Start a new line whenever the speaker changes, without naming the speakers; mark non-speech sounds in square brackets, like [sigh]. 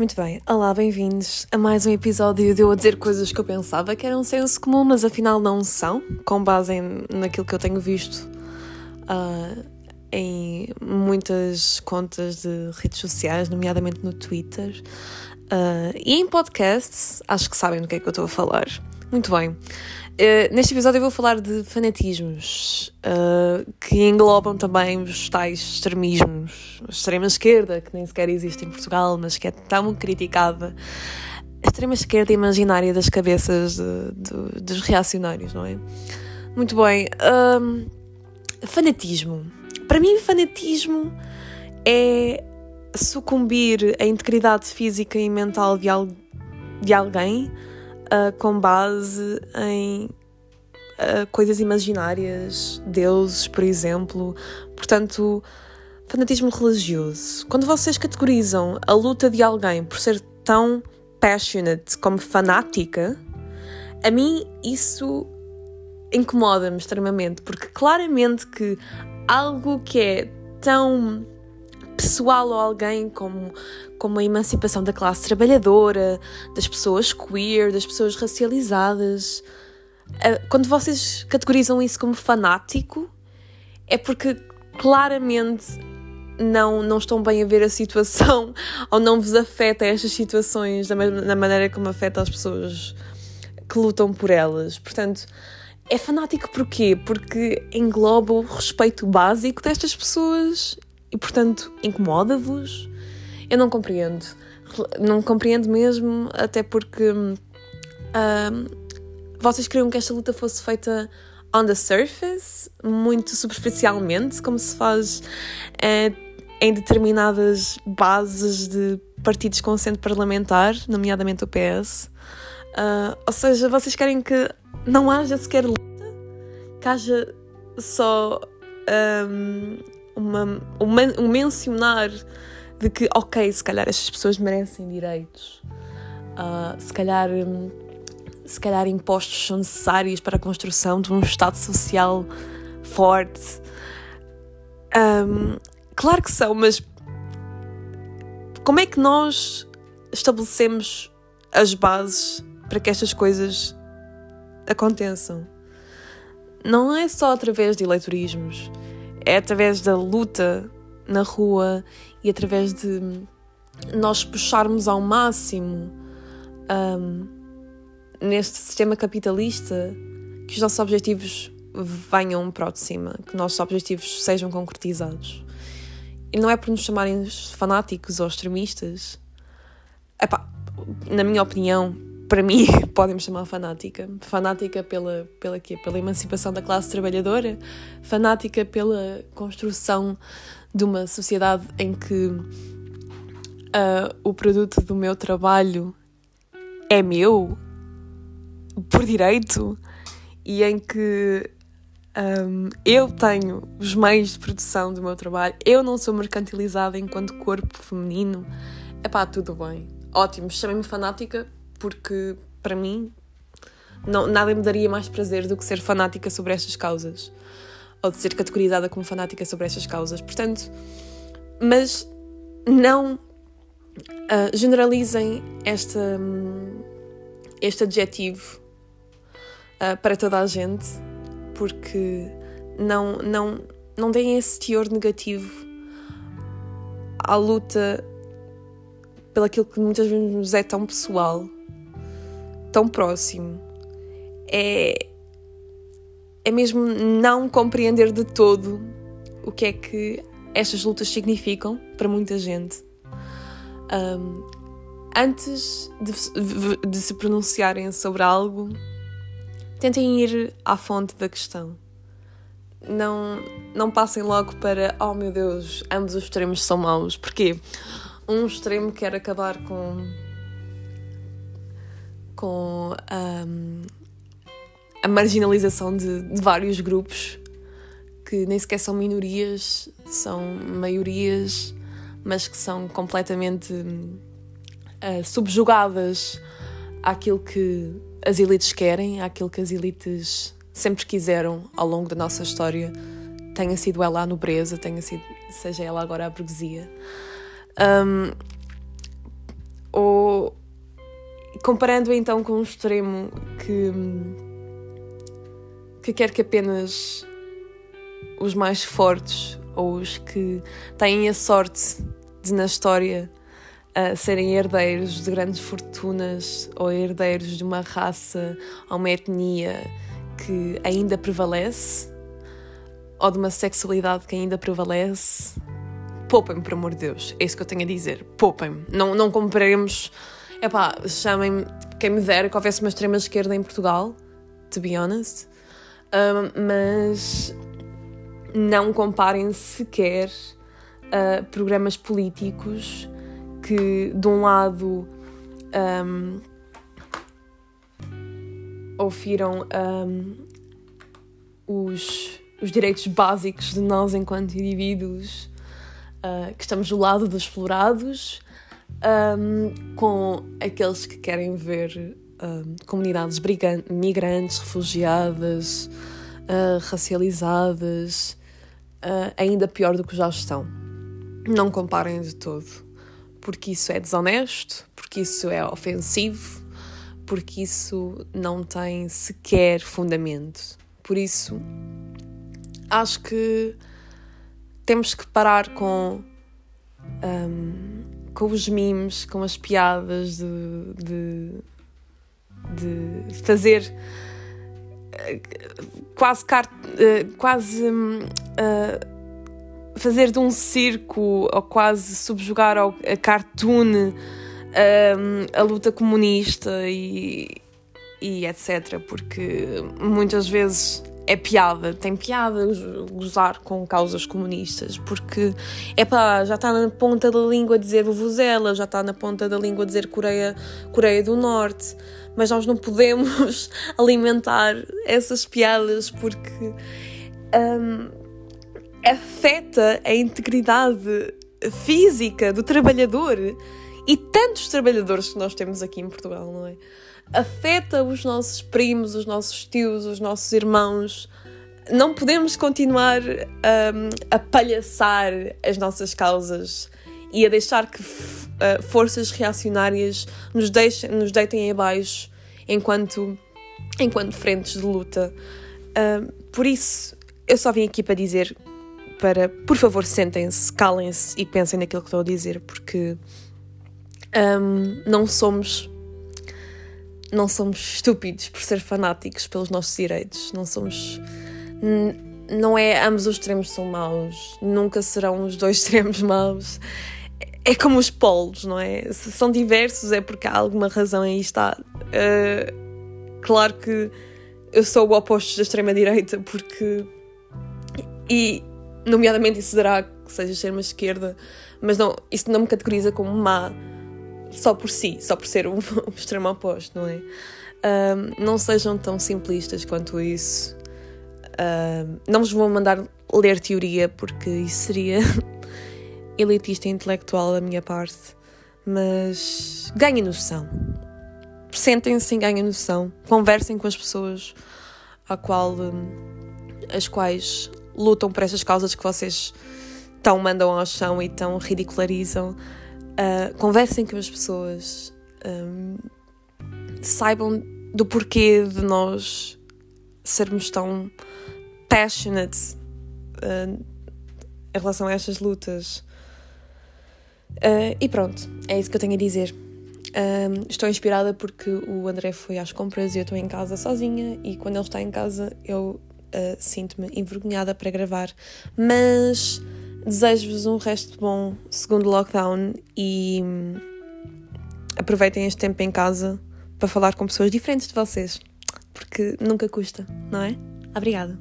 Muito bem, olá, bem-vindos a mais um episódio de eu a dizer coisas que eu pensava que eram senso comum, mas afinal não são, com base em, naquilo que eu tenho visto uh, em muitas contas de redes sociais, nomeadamente no Twitter uh, e em podcasts. Acho que sabem do que é que eu estou a falar. Muito bem. Uh, neste episódio eu vou falar de fanatismos uh, que englobam também os tais extremismos. A extrema-esquerda, que nem sequer existe em Portugal, mas que é tão criticada. A extrema-esquerda imaginária das cabeças de, de, dos reacionários, não é? Muito bem. Uh, fanatismo. Para mim, fanatismo é sucumbir à integridade física e mental de, al de alguém uh, com base em uh, coisas imaginárias, deuses, por exemplo. Portanto, fanatismo religioso. Quando vocês categorizam a luta de alguém por ser tão passionate como fanática, a mim isso incomoda-me extremamente, porque claramente que algo que é tão pessoal ou alguém como, como a emancipação da classe trabalhadora, das pessoas queer, das pessoas racializadas. Ah, quando vocês categorizam isso como fanático, é porque claramente não, não estão bem a ver a situação [laughs] ou não vos afeta estas situações da, mesma, da maneira como afeta as pessoas que lutam por elas. Portanto, é fanático porquê? Porque engloba o respeito básico destas pessoas e, portanto, incomoda-vos? Eu não compreendo. Não compreendo mesmo, até porque uh, vocês queriam que esta luta fosse feita on the surface, muito superficialmente, como se faz uh, em determinadas bases de partidos com centro parlamentar, nomeadamente o PS. Uh, ah, ou seja, vocês querem que não haja sequer luta, que haja só um, uma, um mencionar de que, ok, se calhar estas pessoas merecem direitos, uh, se calhar. se calhar impostos são necessários para a construção de um Estado social forte. Um, claro que são, mas como é que nós estabelecemos as bases para que estas coisas aconteçam? Não é só através de eleitorismos é através da luta na rua e através de nós puxarmos ao máximo um, neste sistema capitalista que os nossos objetivos venham para o de cima, que os nossos objetivos sejam concretizados. E não é por nos chamarem fanáticos ou extremistas. Epá, na minha opinião, para mim, [laughs] podem me chamar fanática. Fanática pela, pela, quê? pela emancipação da classe trabalhadora, fanática pela construção de uma sociedade em que uh, o produto do meu trabalho é meu, por direito, e em que um, eu tenho os meios de produção do meu trabalho, eu não sou mercantilizada enquanto corpo feminino. É pá, tudo bem. Ótimo, chamem-me fanática porque para mim não, nada me daria mais prazer do que ser fanática sobre estas causas ou de ser categorizada como fanática sobre estas causas. Portanto, mas não uh, generalizem esta, um, este adjetivo uh, para toda a gente, porque não, não, não deem esse teor negativo à luta pelo aquilo que muitas vezes nos é tão pessoal tão próximo. É, é mesmo não compreender de todo o que é que estas lutas significam para muita gente. Um, antes de, de, se pronunciarem sobre algo, tentem ir à fonte da questão. Não, não passem logo para, oh meu Deus, ambos os extremos são maus. Porquê? Um extremo quer acabar com com um, a marginalização de, de, vários grupos que nem sequer são minorias, são maiorias, mas que são completamente uh, subjugadas àquilo que as elites querem, àquilo que as elites sempre quiseram ao longo da nossa história, tenha sido ela a nobreza, tenha sido, seja ela agora a burguesia. Um, ou comparando então com um extremo que, que quer que apenas os mais fortes ou os que têm a sorte de na história serem herdeiros de grandes fortunas ou herdeiros de uma raça ou uma etnia que ainda prevalece ou de uma sexualidade que ainda prevalece, poupem-me, por amor de Deus. É isso que eu tenho a dizer. Poupem-me. Não, não comparemos. Epá, chamem-me. Quem me dera que houvesse uma extrema esquerda em Portugal, to be honest. Mas não comparem sequer uh, programas políticos que, de um lado, um, ofiram um, os, os direitos básicos de nós enquanto indivíduos uh, que estamos do lado dos explorados, um, com aqueles que querem ver um, comunidades migrantes, refugiadas, uh, racializadas, uh, ainda pior do que já estão. Não comparem de todo, porque isso é desonesto, porque isso é ofensivo, porque isso não tem sequer fundamento. Por isso, acho que temos que parar com, um, com os memes, com as piadas de, de, de fazer eh, quase, eh, quase uh, fazer de um circo ou quase subjugar ao, a cartoon um, a luta comunista e, e etc. Porque muitas vezes é piada, tem piada gozar com causas comunistas, porque é pá, já está na ponta da língua dizer vuvuzela, já está na ponta da língua dizer Coreia, Coreia do Norte, mas nós não podemos [laughs] alimentar essas piadas porque um, afeta a integridade física do trabalhador e tantos trabalhadores que nós temos aqui em Portugal, não é? Afeta os nossos primos, os nossos tios, os nossos irmãos. Não podemos continuar um, a palhaçar as nossas causas e a deixar que uh, forças reacionárias nos, deixem, nos deitem abaixo enquanto, enquanto frentes de luta. Uh, por isso, eu só vim aqui para dizer para, por favor, sentem-se, calem-se e pensem naquilo que estou a dizer, porque um, não somos não somos estúpidos por ser fanáticos pelos nossos direitos, não somos. Não é ambos os extremos são maus, nunca serão os dois [laughs] extremos maus. É como os polos, não é? Se são diversos é porque há alguma razão aí está. Uh, claro que eu sou o oposto da extrema-direita, porque. E, nomeadamente, isso dará que seja extrema esquerda, mas não, isso não me categoriza como má só por si, só por ser o, [laughs] extremo oposto, não é? Um, não sejam tão simplistas quanto isso. Um, não vos vou mandar ler teoria, porque isso seria [laughs] elitista e intelectual da minha parte, mas ganhem noção. Sentem-se e ganhem noção. Conversem com as pessoas a qual, as quais lutam por estas causas que vocês tão mandam ao chão e tão ridicularizam. Uh, conversem com as pessoas, um, saibam do porquê de nós sermos tão passionate uh, em relação a estas lutas. Uh, e pronto, é isso que eu tenho a dizer. Um, estou inspirada porque o André foi às compras e eu estou em casa sozinha, e quando ele está em casa eu uh, sinto-me envergonhada para gravar, mas Desejo-vos um resto bom segundo lockdown e aproveitem este tempo em casa para falar com pessoas diferentes de vocês, porque nunca custa, não é? Obrigada.